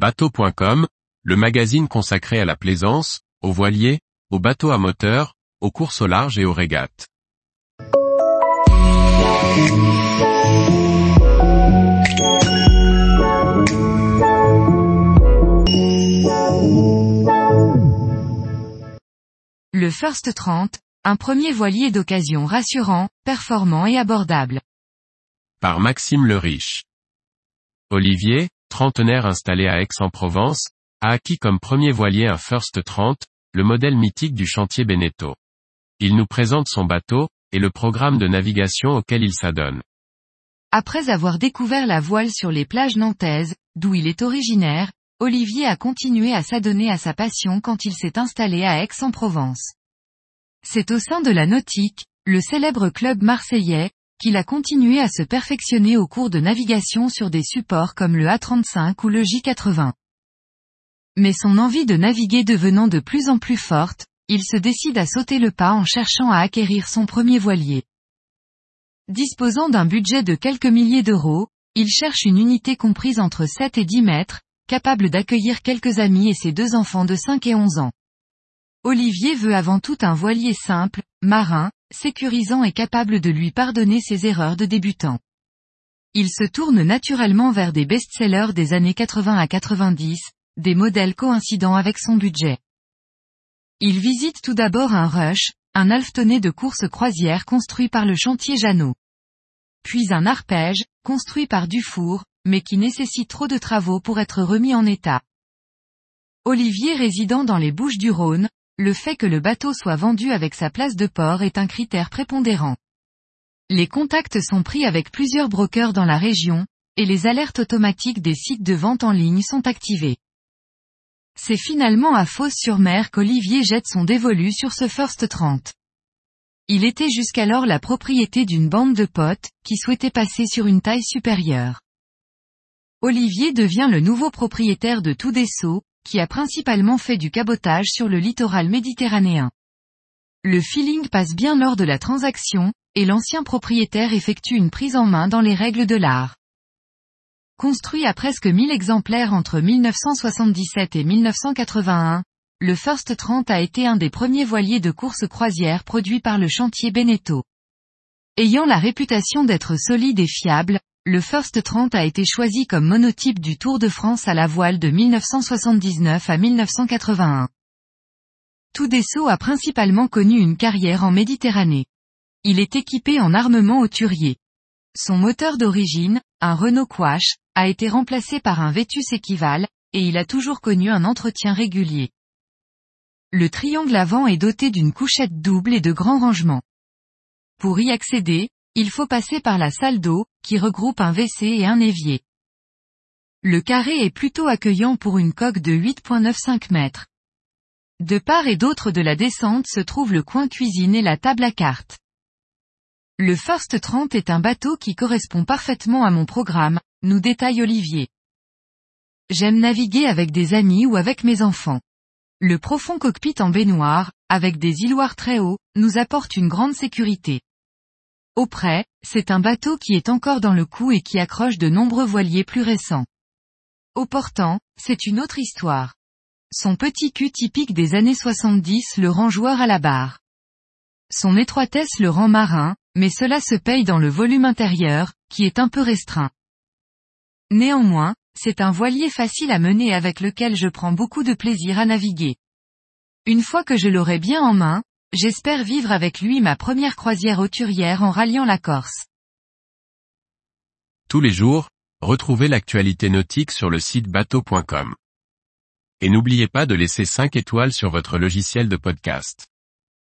Bateau.com, le magazine consacré à la plaisance, aux voiliers, aux bateaux à moteur, aux courses au large et aux régates. Le First 30, un premier voilier d'occasion rassurant, performant et abordable. Par Maxime le Riche. Olivier, trentenaire installé à Aix-en-Provence, a acquis comme premier voilier un First 30, le modèle mythique du chantier Beneteau. Il nous présente son bateau, et le programme de navigation auquel il s'adonne. Après avoir découvert la voile sur les plages nantaises, d'où il est originaire, Olivier a continué à s'adonner à sa passion quand il s'est installé à Aix-en-Provence. C'est au sein de la nautique, le célèbre club marseillais, qu'il a continué à se perfectionner au cours de navigation sur des supports comme le A35 ou le J80. Mais son envie de naviguer devenant de plus en plus forte, il se décide à sauter le pas en cherchant à acquérir son premier voilier. Disposant d'un budget de quelques milliers d'euros, il cherche une unité comprise entre 7 et 10 mètres, capable d'accueillir quelques amis et ses deux enfants de 5 et 11 ans. Olivier veut avant tout un voilier simple, marin, sécurisant et capable de lui pardonner ses erreurs de débutant. Il se tourne naturellement vers des best-sellers des années 80 à 90, des modèles coïncidant avec son budget. Il visite tout d'abord un Rush, un alftonné de course croisière construit par le chantier Jeannot. Puis un arpège, construit par Dufour, mais qui nécessite trop de travaux pour être remis en état. Olivier résidant dans les Bouches du Rhône, le fait que le bateau soit vendu avec sa place de port est un critère prépondérant. Les contacts sont pris avec plusieurs brokers dans la région, et les alertes automatiques des sites de vente en ligne sont activées. C'est finalement à Fos-sur-Mer qu'Olivier jette son dévolu sur ce First 30. Il était jusqu'alors la propriété d'une bande de potes, qui souhaitaient passer sur une taille supérieure. Olivier devient le nouveau propriétaire de Tout Dessau, qui a principalement fait du cabotage sur le littoral méditerranéen. Le feeling passe bien lors de la transaction, et l'ancien propriétaire effectue une prise en main dans les règles de l'art. Construit à presque 1000 exemplaires entre 1977 et 1981, le First 30 a été un des premiers voiliers de course croisière produits par le chantier Beneteau. Ayant la réputation d'être solide et fiable, le First 30 a été choisi comme monotype du Tour de France à la voile de 1979 à 1981. Tout Dessau a principalement connu une carrière en Méditerranée. Il est équipé en armement auturier. Son moteur d'origine, un Renault Quash, a été remplacé par un Vetus Equival, et il a toujours connu un entretien régulier. Le triangle avant est doté d'une couchette double et de grands rangements. Pour y accéder, il faut passer par la salle d'eau, qui regroupe un WC et un évier. Le carré est plutôt accueillant pour une coque de 8.95 mètres. De part et d'autre de la descente se trouve le coin cuisine et la table à cartes. Le First 30 est un bateau qui correspond parfaitement à mon programme, nous détaille Olivier. J'aime naviguer avec des amis ou avec mes enfants. Le profond cockpit en baignoire, avec des îloirs très hauts, nous apporte une grande sécurité. Auprès, c'est un bateau qui est encore dans le coup et qui accroche de nombreux voiliers plus récents. Au portant, c'est une autre histoire. Son petit cul typique des années 70 le rend joueur à la barre. Son étroitesse le rend marin, mais cela se paye dans le volume intérieur, qui est un peu restreint. Néanmoins, c'est un voilier facile à mener avec lequel je prends beaucoup de plaisir à naviguer. Une fois que je l'aurai bien en main, J'espère vivre avec lui ma première croisière auturière en ralliant la Corse. Tous les jours, retrouvez l'actualité nautique sur le site bateau.com. Et n'oubliez pas de laisser 5 étoiles sur votre logiciel de podcast.